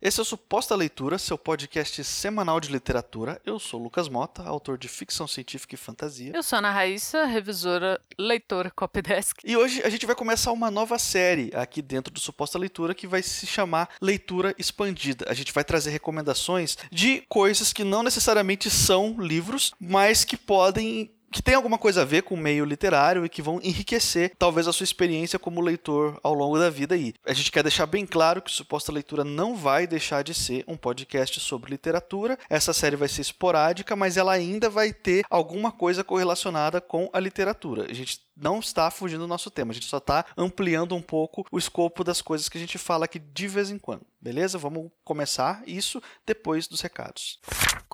Esse é o Suposta Leitura, seu podcast semanal de literatura. Eu sou Lucas Mota, autor de ficção científica e fantasia. Eu sou Ana Raíssa, revisora, leitora, copydesk. E hoje a gente vai começar uma nova série aqui dentro do Suposta Leitura que vai se chamar Leitura Expandida. A gente vai trazer recomendações de coisas que não necessariamente são livros, mas que podem que tem alguma coisa a ver com o meio literário e que vão enriquecer talvez a sua experiência como leitor ao longo da vida aí. A gente quer deixar bem claro que Suposta Leitura não vai deixar de ser um podcast sobre literatura. Essa série vai ser esporádica, mas ela ainda vai ter alguma coisa correlacionada com a literatura. A gente não está fugindo do nosso tema, a gente só está ampliando um pouco o escopo das coisas que a gente fala aqui de vez em quando. Beleza? Vamos começar isso depois dos recados.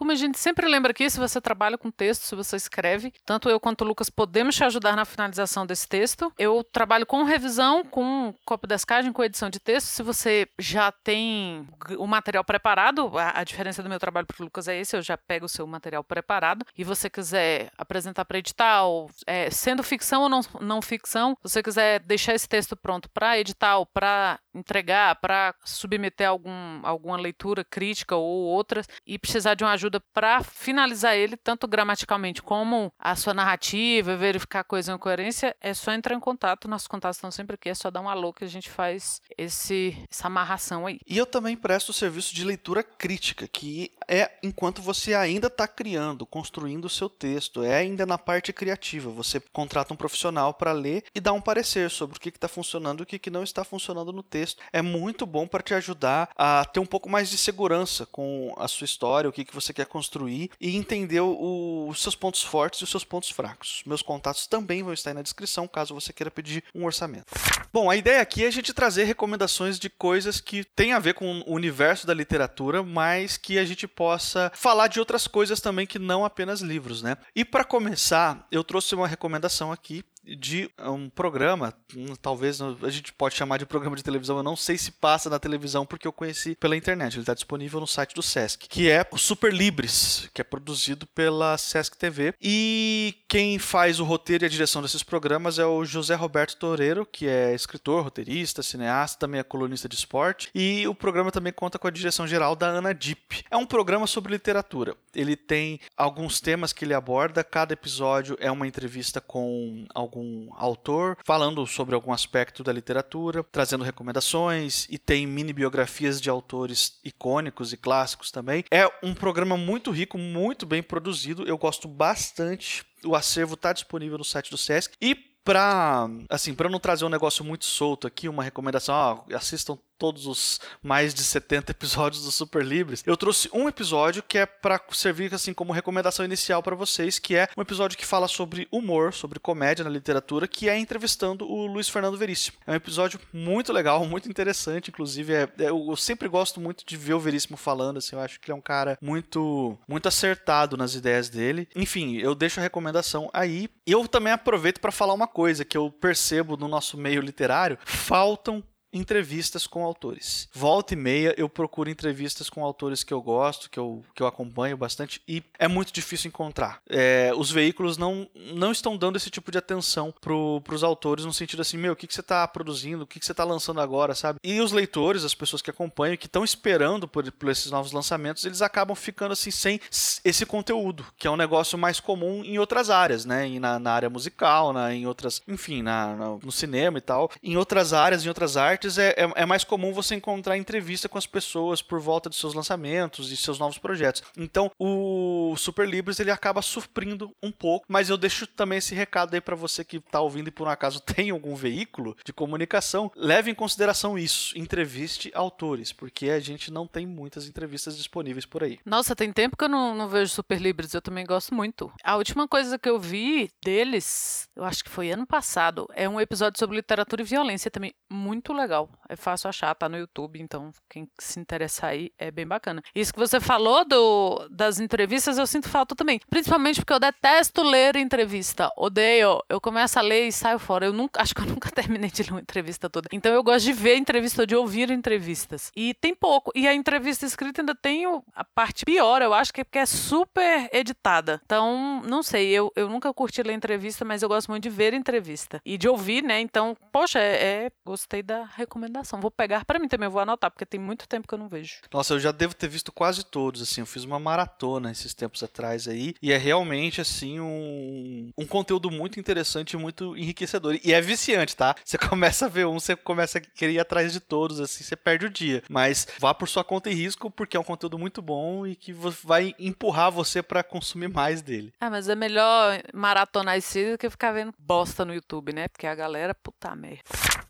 Como a gente sempre lembra aqui, se você trabalha com texto, se você escreve, tanto eu quanto o Lucas podemos te ajudar na finalização desse texto. Eu trabalho com revisão, com copidescagem, com edição de texto. Se você já tem o material preparado, a, a diferença do meu trabalho para o Lucas é esse, eu já pego o seu material preparado e você quiser apresentar para edital, é, sendo ficção ou não, não ficção, se você quiser deixar esse texto pronto para edital, para entregar, para submeter algum, alguma leitura crítica ou outras e precisar de uma ajuda para finalizar ele, tanto gramaticalmente como a sua narrativa, verificar coisa em coerência, é só entrar em contato. Nossos contatos estão sempre aqui, é só dar um alô que a gente faz esse, essa amarração aí. E eu também presto o serviço de leitura crítica, que é enquanto você ainda está criando, construindo o seu texto, é ainda na parte criativa. Você contrata um profissional para ler e dar um parecer sobre o que está funcionando e o que, que não está funcionando no texto. É muito bom para te ajudar a ter um pouco mais de segurança com a sua história, o que, que você quer construir e entender o, os seus pontos fortes e os seus pontos fracos. Meus contatos também vão estar aí na descrição caso você queira pedir um orçamento. Bom, a ideia aqui é a gente trazer recomendações de coisas que têm a ver com o universo da literatura, mas que a gente possa falar de outras coisas também que não apenas livros, né? E para começar, eu trouxe uma recomendação aqui de um programa, hum, talvez a gente pode chamar de programa de televisão, eu não sei se passa na televisão porque eu conheci pela internet, ele está disponível no site do Sesc, que é o Super Libres, que é produzido pela Sesc TV. E quem faz o roteiro e a direção desses programas é o José Roberto Toreiro, que é escritor, roteirista, cineasta, também é colunista de esporte. E o programa também conta com a direção geral da Ana Dipp. É um programa sobre literatura. Ele tem alguns temas que ele aborda, cada episódio é uma entrevista com algum algum autor falando sobre algum aspecto da literatura, trazendo recomendações e tem mini biografias de autores icônicos e clássicos também. É um programa muito rico, muito bem produzido. Eu gosto bastante. O acervo está disponível no site do Sesc e para assim, para não trazer um negócio muito solto aqui, uma recomendação, ó, assistam todos os mais de 70 episódios do Super Libres, eu trouxe um episódio que é para servir assim como recomendação inicial para vocês, que é um episódio que fala sobre humor, sobre comédia na literatura, que é entrevistando o Luiz Fernando Veríssimo. É um episódio muito legal, muito interessante, inclusive é, é, eu sempre gosto muito de ver o Veríssimo falando, assim, eu acho que ele é um cara muito muito acertado nas ideias dele. Enfim, eu deixo a recomendação aí. Eu também aproveito para falar uma coisa que eu percebo no nosso meio literário, faltam entrevistas com autores. Volta e meia eu procuro entrevistas com autores que eu gosto, que eu, que eu acompanho bastante e é muito difícil encontrar. É, os veículos não, não estão dando esse tipo de atenção para os autores no sentido assim, meu, o que, que você está produzindo, o que, que você está lançando agora, sabe? E os leitores, as pessoas que acompanham, que estão esperando por, por esses novos lançamentos, eles acabam ficando assim sem esse conteúdo, que é um negócio mais comum em outras áreas, né? Na, na área musical, na, em outras, enfim, na, na, no cinema e tal, em outras áreas, em outras artes é, é, é, mais comum você encontrar entrevista com as pessoas por volta de seus lançamentos e seus novos projetos. Então, o Super Libres ele acaba suprindo um pouco, mas eu deixo também esse recado aí para você que está ouvindo e por um acaso tem algum veículo de comunicação, leve em consideração isso, entreviste autores, porque a gente não tem muitas entrevistas disponíveis por aí. Nossa, tem tempo que eu não, não vejo Super Libres, eu também gosto muito. A última coisa que eu vi deles, eu acho que foi ano passado, é um episódio sobre literatura e violência também muito legal legal. É fácil achar, tá no YouTube, então quem se interessar aí é bem bacana. Isso que você falou do, das entrevistas, eu sinto falta também. Principalmente porque eu detesto ler entrevista. Odeio. Eu começo a ler e saio fora. Eu nunca, acho que eu nunca terminei de ler uma entrevista toda. Então eu gosto de ver entrevista, de ouvir entrevistas. E tem pouco. E a entrevista escrita ainda tem a parte pior, eu acho que é porque é super editada. Então, não sei, eu, eu nunca curti ler entrevista, mas eu gosto muito de ver entrevista. E de ouvir, né? Então, poxa, é, é gostei da recomendação. Vou pegar para mim também, vou anotar, porque tem muito tempo que eu não vejo. Nossa, eu já devo ter visto quase todos, assim, eu fiz uma maratona esses tempos atrás aí, e é realmente, assim, um, um conteúdo muito interessante e muito enriquecedor. E é viciante, tá? Você começa a ver um, você começa a querer ir atrás de todos, assim, você perde o dia. Mas vá por sua conta e risco, porque é um conteúdo muito bom e que vai empurrar você para consumir mais dele. Ah, mas é melhor maratonar esse do que ficar vendo bosta no YouTube, né? Porque a galera, puta merda.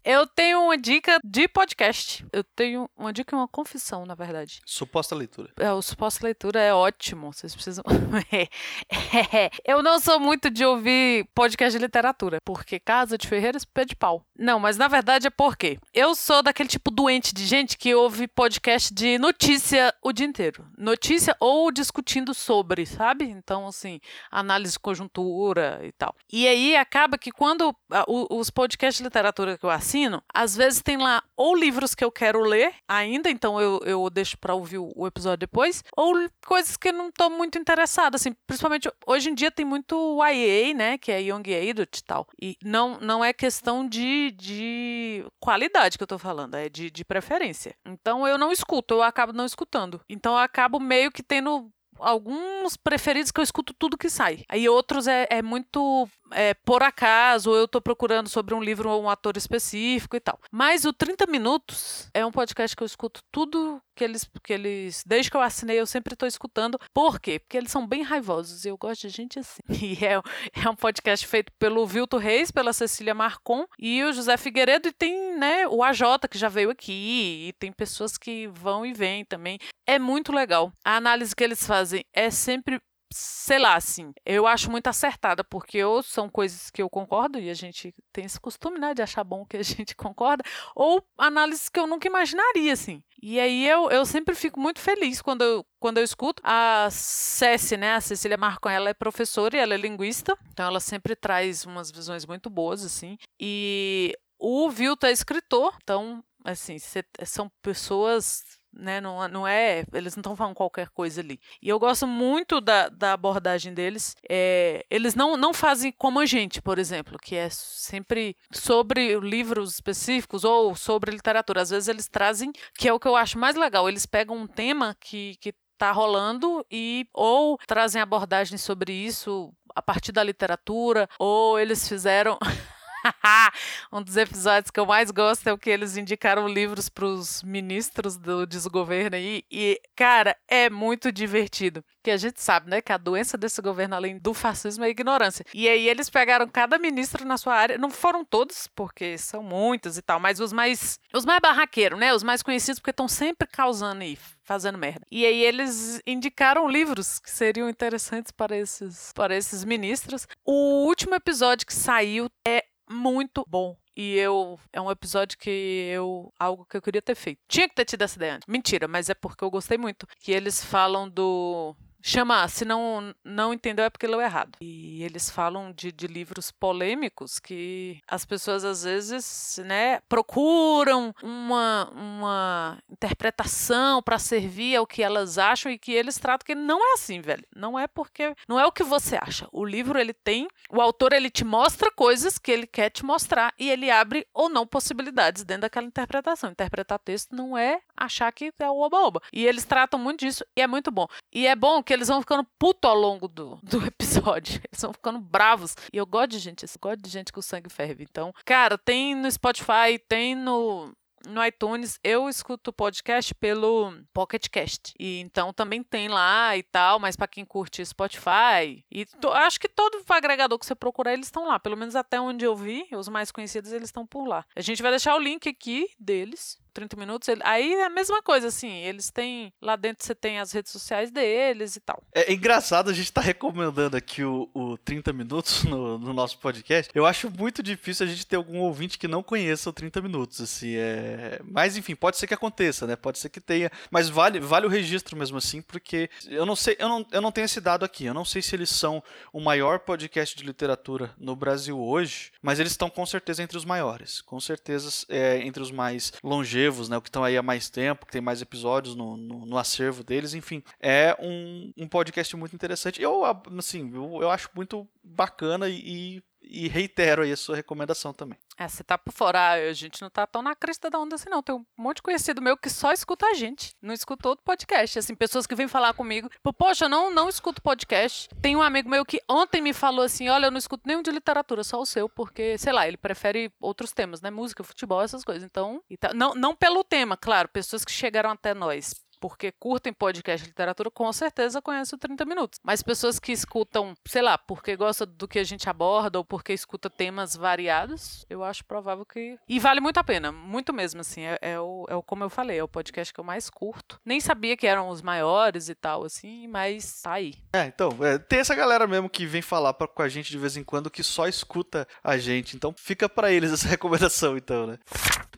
Eu tenho uma dica de podcast. Eu tenho uma dica e uma confissão, na verdade. Suposta leitura. É, o suposta leitura é ótimo. Vocês precisam. eu não sou muito de ouvir podcast de literatura, porque Casa de Ferreiras pede pau. Não, mas na verdade é porque eu sou daquele tipo doente de gente que ouve podcast de notícia o dia inteiro. Notícia ou discutindo sobre, sabe? Então, assim, análise de conjuntura e tal. E aí acaba que quando os podcasts de literatura que eu assino, assino, às vezes tem lá ou livros que eu quero ler ainda, então eu, eu deixo para ouvir o, episódio depois, ou coisas que eu não tô muito interessada, assim, principalmente hoje em dia tem muito YA, né, que é Young Adult e tal, e não, não é questão de, de qualidade que eu tô falando, é de, de preferência. Então eu não escuto, eu acabo não escutando. Então eu acabo meio que tendo alguns preferidos que eu escuto tudo que sai. Aí outros é, é muito é, por acaso, ou eu tô procurando sobre um livro ou um ator específico e tal. Mas o 30 Minutos é um podcast que eu escuto tudo que eles, que eles desde que eu assinei, eu sempre tô escutando. Por quê? Porque eles são bem raivosos e eu gosto de gente assim. E é, é um podcast feito pelo Vilto Reis, pela Cecília Marcon e o José Figueiredo, e tem né, o AJ que já veio aqui, e tem pessoas que vão e vêm também. É muito legal. A análise que eles fazem é sempre sei lá, assim, eu acho muito acertada, porque ou são coisas que eu concordo, e a gente tem esse costume, né, de achar bom que a gente concorda, ou análises que eu nunca imaginaria, assim. E aí eu, eu sempre fico muito feliz quando eu, quando eu escuto. A Ceci, né, a Cecília Marcon, ela é professora e ela é linguista, então ela sempre traz umas visões muito boas, assim. E o Vilto é escritor, então, assim, são pessoas né? Não, não é. Eles não estão falando qualquer coisa ali. E eu gosto muito da, da abordagem deles. É, eles não, não fazem como a gente, por exemplo, que é sempre sobre livros específicos ou sobre literatura. Às vezes eles trazem, que é o que eu acho mais legal, eles pegam um tema que, que tá rolando e ou trazem abordagens sobre isso a partir da literatura, ou eles fizeram um dos episódios que eu mais gosto é o que eles indicaram livros para os ministros do desgoverno aí. E, cara, é muito divertido. Que a gente sabe, né, que a doença desse governo, além do fascismo, é a ignorância. E aí eles pegaram cada ministro na sua área. Não foram todos, porque são muitos e tal, mas os mais. Os mais barraqueiros, né? Os mais conhecidos, porque estão sempre causando aí fazendo merda. E aí eles indicaram livros que seriam interessantes para esses, para esses ministros. O último episódio que saiu é muito bom. E eu. É um episódio que eu. Algo que eu queria ter feito. Tinha que ter tido essa ideia antes. Mentira, mas é porque eu gostei muito. Que eles falam do chama, se não, não entendeu é porque leu errado. E eles falam de, de livros polêmicos que as pessoas às vezes, né, procuram uma, uma interpretação para servir ao que elas acham e que eles tratam que não é assim, velho. Não é porque não é o que você acha. O livro ele tem, o autor ele te mostra coisas que ele quer te mostrar e ele abre ou não possibilidades dentro daquela interpretação. Interpretar texto não é achar que é o oba-oba. E eles tratam muito disso e é muito bom. E é bom que eles vão ficando puto ao longo do, do episódio. Eles vão ficando bravos. E eu gosto de gente, eu gosto de gente com sangue ferve. Então, cara, tem no Spotify, tem no no iTunes, eu escuto podcast pelo Pocket Cast. E então também tem lá e tal, mas para quem curte Spotify, e to, acho que todo agregador que você procurar, eles estão lá. Pelo menos até onde eu vi, os mais conhecidos, eles estão por lá. A gente vai deixar o link aqui deles 30 minutos. Ele, aí é a mesma coisa, assim. Eles têm. Lá dentro você tem as redes sociais deles e tal. É, é engraçado a gente tá recomendando aqui o, o 30 minutos no, no, nosso podcast. Eu acho muito difícil a gente ter algum ouvinte que não conheça o 30 minutos, assim. É... Mas enfim, pode ser que aconteça, né? Pode ser que tenha. Mas vale, vale o registro mesmo assim, porque eu não sei, eu não, eu não tenho esse dado aqui. Eu não sei se eles são o maior podcast de literatura no Brasil hoje, mas eles estão com certeza entre os maiores. Com certeza é, entre os mais longevos né, o que estão aí há mais tempo, que tem mais episódios no, no, no acervo deles, enfim, é um, um podcast muito interessante. Eu, assim, eu, eu acho muito bacana e, e reitero aí a sua recomendação também. É, você tá por fora, a gente não tá tão na crista da onda assim, não. Tem um monte de conhecido meu que só escuta a gente, não escuta outro podcast. Assim, pessoas que vêm falar comigo, poxa, eu não, não escuto podcast. Tem um amigo meu que ontem me falou assim: olha, eu não escuto nenhum de literatura, só o seu, porque, sei lá, ele prefere outros temas, né? Música, futebol, essas coisas. Então, não, não pelo tema, claro, pessoas que chegaram até nós porque curtem podcast literatura, com certeza conhecem o 30 Minutos. Mas pessoas que escutam, sei lá, porque gostam do que a gente aborda ou porque escuta temas variados, eu acho provável que. E vale muito a pena, muito mesmo, assim. É, é, o, é o, como eu falei, é o podcast que eu mais curto. Nem sabia que eram os maiores e tal, assim, mas tá aí. É, então, é, tem essa galera mesmo que vem falar pra, com a gente de vez em quando que só escuta a gente. Então fica para eles essa recomendação, então, né?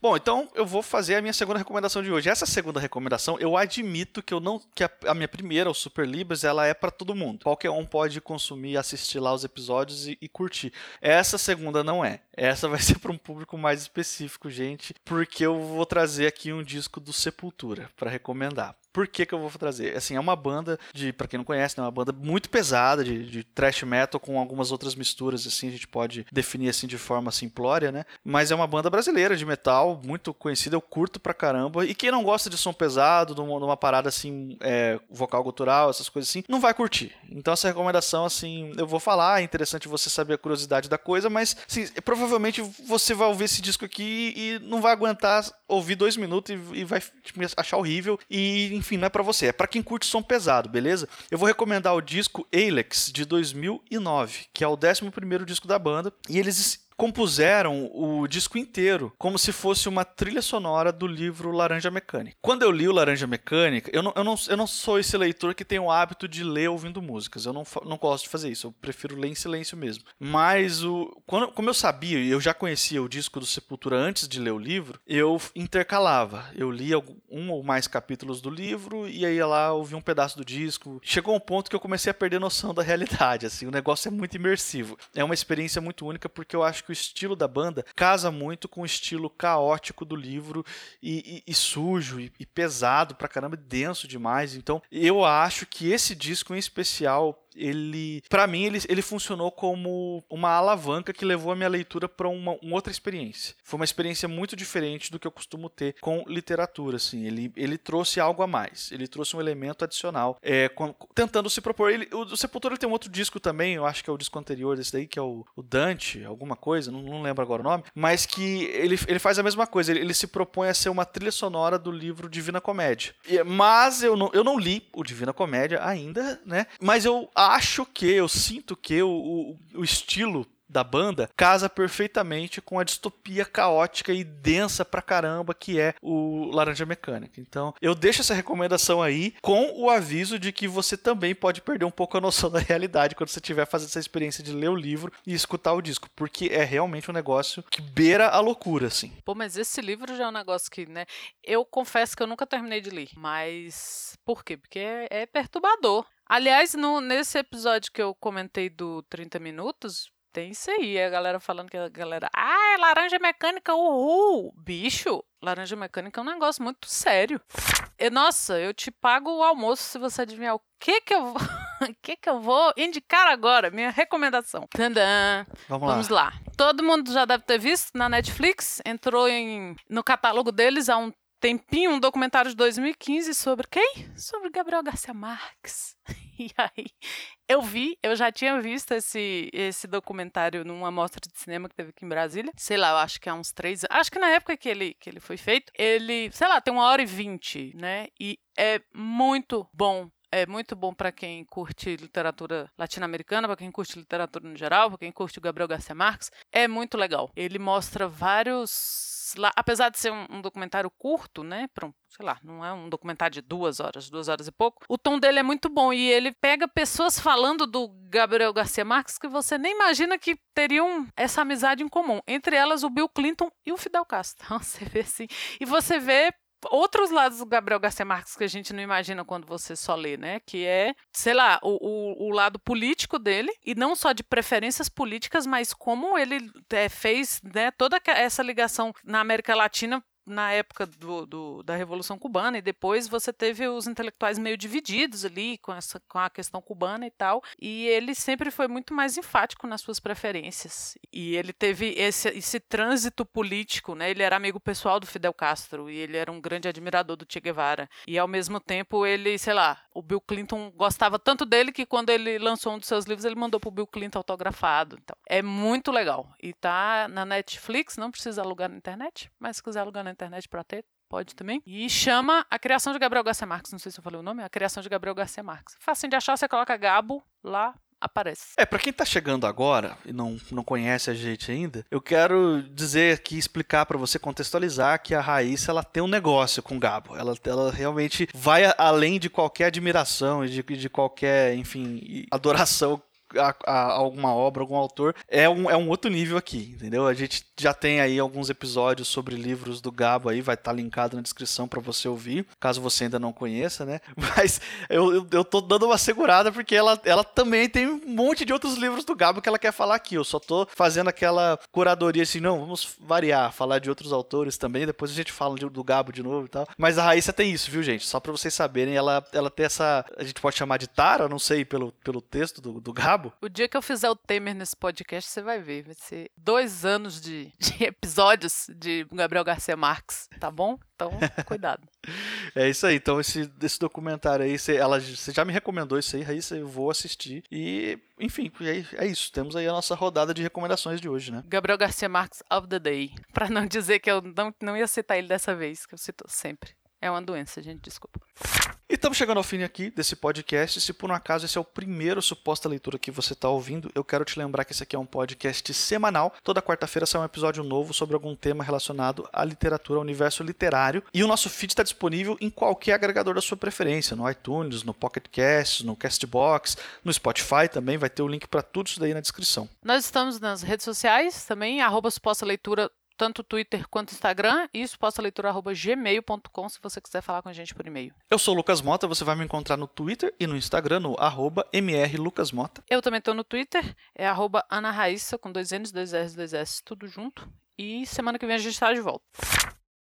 Bom, então eu vou fazer a minha segunda recomendação de hoje. Essa segunda recomendação, eu admito que eu não que a, a minha primeira, o Super Libras, ela é para todo mundo. Qualquer um pode consumir, assistir lá os episódios e, e curtir. Essa segunda não é. Essa vai ser para um público mais específico, gente, porque eu vou trazer aqui um disco do Sepultura para recomendar. Por que, que eu vou trazer? Assim, é uma banda de, para quem não conhece, é uma banda muito pesada de, de thrash metal com algumas outras misturas, assim, a gente pode definir assim de forma simplória, né? Mas é uma banda brasileira de metal, muito conhecida, eu curto pra caramba. E quem não gosta de som pesado, de uma, de uma parada assim, é, vocal gutural, essas coisas assim, não vai curtir. Então essa recomendação, assim, eu vou falar, é interessante você saber a curiosidade da coisa, mas assim, provavelmente você vai ouvir esse disco aqui e não vai aguentar ouvir dois minutos e, e vai tipo, achar horrível. E, enfim, não é para você, é para quem curte som pesado, beleza? Eu vou recomendar o disco Alex de 2009, que é o 11 primeiro disco da banda, e eles compuseram o disco inteiro como se fosse uma trilha sonora do livro Laranja Mecânica. Quando eu li o Laranja Mecânica, eu não, eu não, eu não sou esse leitor que tem o hábito de ler ouvindo músicas. Eu não, não gosto de fazer isso. Eu prefiro ler em silêncio mesmo. Mas, o, quando, como eu sabia, e eu já conhecia o disco do Sepultura antes de ler o livro, eu intercalava. Eu lia um ou mais capítulos do livro e aí lá ouvi um pedaço do disco. Chegou um ponto que eu comecei a perder noção da realidade. Assim, o negócio é muito imersivo. É uma experiência muito única porque eu acho que o estilo da banda casa muito com o estilo caótico do livro e, e, e sujo e, e pesado pra caramba, denso demais. Então, eu acho que esse disco em especial ele, para mim, ele, ele funcionou como uma alavanca que levou a minha leitura para uma, uma, outra experiência. Foi uma experiência muito diferente do que eu costumo ter com literatura, assim. Ele, ele trouxe algo a mais, ele trouxe um elemento adicional, é, com, tentando se propor. Ele, o, o Sepultura tem um outro disco também, eu acho que é o disco anterior desse daí, que é o, o Dante, alguma coisa, não, não, lembro agora o nome, mas que ele, ele faz a mesma coisa, ele, ele se propõe a ser uma trilha sonora do livro Divina Comédia. E, mas eu não, eu não li o Divina Comédia ainda, né? Mas eu acho que, eu sinto que o, o, o estilo da banda casa perfeitamente com a distopia caótica e densa pra caramba que é o Laranja Mecânica. Então, eu deixo essa recomendação aí com o aviso de que você também pode perder um pouco a noção da realidade quando você estiver fazendo essa experiência de ler o livro e escutar o disco, porque é realmente um negócio que beira a loucura, assim. Pô, mas esse livro já é um negócio que, né, eu confesso que eu nunca terminei de ler, mas por quê? Porque é, é perturbador. Aliás, no, nesse episódio que eu comentei do 30 minutos, tem isso aí, a galera falando que a galera. Ah, é laranja mecânica, uhul! Bicho, laranja mecânica é um negócio muito sério. E, nossa, eu te pago o almoço se você adivinhar o que que eu vou. que que eu vou indicar agora? Minha recomendação. Tandã. Vamos, Vamos lá. lá. Todo mundo já deve ter visto na Netflix. Entrou em, no catálogo deles há um tempinho um documentário de 2015 sobre quem? Sobre Gabriel Garcia Marques. E aí eu vi, eu já tinha visto esse, esse documentário numa mostra de cinema que teve aqui em Brasília. Sei lá, eu acho que há uns três Acho que na época que ele, que ele foi feito, ele, sei lá, tem uma hora e vinte, né? E é muito bom é muito bom para quem curte literatura latino-americana, para quem curte literatura no geral, para quem curte o Gabriel Garcia Marques. É muito legal. Ele mostra vários lá, apesar de ser um, um documentário curto, né? Pra um, sei lá, não é um documentário de duas horas, duas horas e pouco. O tom dele é muito bom e ele pega pessoas falando do Gabriel Garcia Marques que você nem imagina que teriam essa amizade em comum. Entre elas, o Bill Clinton e o Fidel Castro. Você vê assim. E você vê outros lados do Gabriel Garcia Marques que a gente não imagina quando você só lê, né? Que é, sei lá, o, o, o lado político dele, e não só de preferências políticas, mas como ele é, fez né, toda essa ligação na América Latina na época do, do, da Revolução Cubana e depois você teve os intelectuais meio divididos ali com, essa, com a questão cubana e tal. E ele sempre foi muito mais enfático nas suas preferências. E ele teve esse, esse trânsito político, né? Ele era amigo pessoal do Fidel Castro e ele era um grande admirador do Che Guevara. E ao mesmo tempo ele, sei lá, o Bill Clinton gostava tanto dele que quando ele lançou um dos seus livros ele mandou pro Bill Clinton autografado. Então, é muito legal. E tá na Netflix, não precisa alugar na internet, mas se quiser alugar na internet para ter, pode também. E chama A Criação de Gabriel Garcia Marques. Não sei se eu falei o nome, A Criação de Gabriel Garcia Marques. Fácil de achar, você coloca Gabo lá, aparece. É, para quem tá chegando agora e não, não conhece a gente ainda, eu quero dizer aqui, explicar para você, contextualizar que a Raíssa, ela tem um negócio com o Gabo. Ela, ela realmente vai além de qualquer admiração e de, de qualquer, enfim, adoração a, a, alguma obra, algum autor, é um, é um outro nível aqui, entendeu? A gente já tem aí alguns episódios sobre livros do Gabo aí, vai estar tá linkado na descrição para você ouvir, caso você ainda não conheça, né? Mas eu, eu, eu, tô dando uma segurada porque ela, ela também tem um monte de outros livros do Gabo que ela quer falar aqui. Eu só tô fazendo aquela curadoria assim, não, vamos variar, falar de outros autores também, depois a gente fala do Gabo de novo e tal. Mas a Raíssa tem isso, viu, gente? Só para vocês saberem, ela, ela tem essa, a gente pode chamar de tara, não sei, pelo, pelo texto do, do Gabo, o dia que eu fizer o Temer nesse podcast, você vai ver. Vai ser dois anos de, de episódios de Gabriel Garcia Marques, tá bom? Então, cuidado. é isso aí. Então, esse, esse documentário aí, você, ela, você já me recomendou isso aí, Raíssa, eu vou assistir. E, enfim, é, é isso. Temos aí a nossa rodada de recomendações de hoje, né? Gabriel Garcia Marques of the Day. Pra não dizer que eu não, não ia citar ele dessa vez, que eu cito sempre. É uma doença, gente, desculpa. E estamos chegando ao fim aqui desse podcast. Se por um acaso esse é o primeiro suposta leitura que você está ouvindo, eu quero te lembrar que esse aqui é um podcast semanal. Toda quarta-feira sai um episódio novo sobre algum tema relacionado à literatura, ao universo literário. E o nosso feed está disponível em qualquer agregador da sua preferência, no iTunes, no Pocket Casts, no Castbox, no Spotify também. Vai ter o link para tudo isso daí na descrição. Nós estamos nas redes sociais também, arroba suposta leitura tanto Twitter quanto Instagram e supostaleitura.gmail.com se você quiser falar com a gente por e-mail. Eu sou o Lucas Mota, você vai me encontrar no Twitter e no Instagram no arroba mrlucasmota. Eu também estou no Twitter, é arroba Ana Raíssa, com dois N's, dois R's, dois S, tudo junto. E semana que vem a gente está de volta.